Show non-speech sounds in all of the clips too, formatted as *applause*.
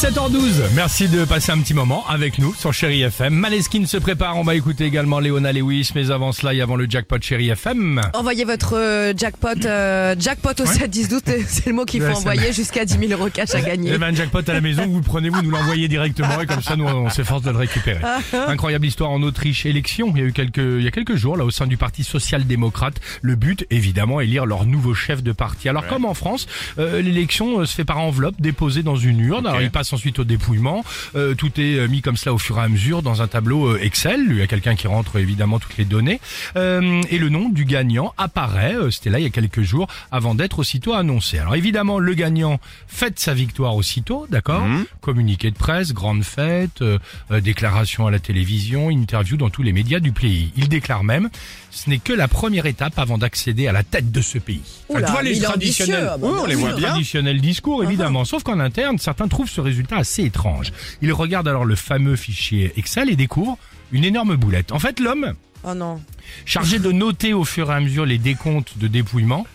7h12. Merci de passer un petit moment avec nous sur Chéri FM. Maleskin se prépare. On va écouter également Léona Lewis. Mais avant cela et avant le jackpot Chéri FM. Envoyez votre euh, jackpot, euh, jackpot au 7 10 12 c'est le mot qu'il faut envoyer jusqu'à 10 000 euros cash à Il y gagner. avait un jackpot à la maison, vous le prenez, vous nous l'envoyez directement et comme ça nous on s'efforce de le récupérer. Incroyable histoire en Autriche. Élection, il y a eu quelques, il y a quelques jours là au sein du parti social-démocrate. Le but évidemment élire leur nouveau chef de parti. Alors comme en France, euh, l'élection euh, se fait par enveloppe déposée dans une urne. Alors il passe ensuite au dépouillement. Euh, tout est euh, mis comme cela au fur et à mesure dans un tableau euh, Excel. Il y a quelqu'un qui rentre évidemment toutes les données Euh, et le nom du gagnant apparaît. euh, C'était là il y a quelques jours avant d'être aussitôt annoncé. Alors évidemment le gagnant fête sa victoire aussitôt, d'accord Communiqué de presse, grande fête, euh, euh, déclaration à la télévision, interview dans tous les médias du pays. Il déclare même ce n'est que la première étape avant d'accéder à la tête de ce pays. Oula, tu vois les traditionnels, ambitieux, ah bah Oui, on les voit bien. Traditionnel discours évidemment, sauf qu'en interne, certains trouvent ce résultat assez étrange. Ils regardent alors le fameux fichier Excel et découvrent une énorme boulette. En fait, l'homme Oh non. chargé de noter au fur et à mesure les décomptes de dépouillement,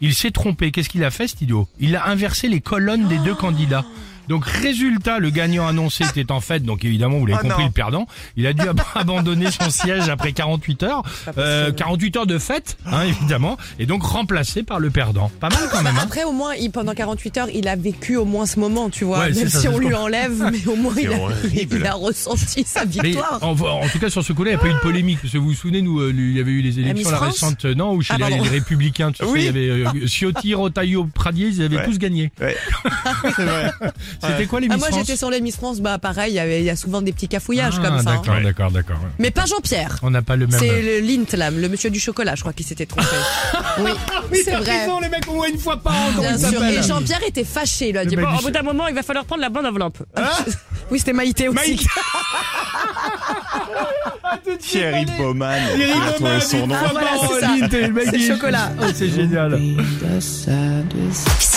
il s'est trompé. Qu'est-ce qu'il a fait, cet idiot Il a inversé les colonnes des deux candidats. Donc résultat, le gagnant annoncé était en fait, donc évidemment vous l'avez compris, le perdant. Il a dû ab- *laughs* abandonner son siège après 48 heures, euh, 48 heures de fête, hein, évidemment, et donc remplacé par le perdant. Pas mal quand même. Hein Après, au moins, il, pendant 48 heures, il a vécu au moins ce moment, tu vois. Ouais, c'est Même ça, si c'est on lui enlève, mais au moins, il a, *laughs* il a ressenti sa Mais victoire. en, en tout cas sur ce coup-là, il n'y a pas eu de polémique. Parce que vous vous souvenez, nous, euh, il y avait eu les élections la récente, euh, non, où chez Ah, les, républicains, tu sais, il y avait euh, Ciotti, Rotaillot, Pradier, ils avaient tous gagné. *laughs* C'était quoi les Ah, Miss moi, France j'étais sur les Miss France, bah pareil, il y, il a souvent des petits cafouillages Ah, comme ça. hein. D'accord, d'accord, d'accord. Mais pas Jean-Pierre. On n'a pas le même. C'est le Lint, là, le monsieur du chocolat, je crois qu'il s'était trompé. *laughs* oui, c'est vrai. les mecs au moins une fois par an, Bien sûr. Et Jean-Pierre était fâché. Il lui a dit Bon, au bout d'un moment, il va falloir prendre la bonne enveloppe. *laughs* oui, c'était Maïté aussi. Maïté. *laughs* Thierry Baumann. Thierry Il a trouvé Baumann, son nom. Ah, voilà, c'est ça. Le mec C'est du- chocolat. Oh, c'est génial.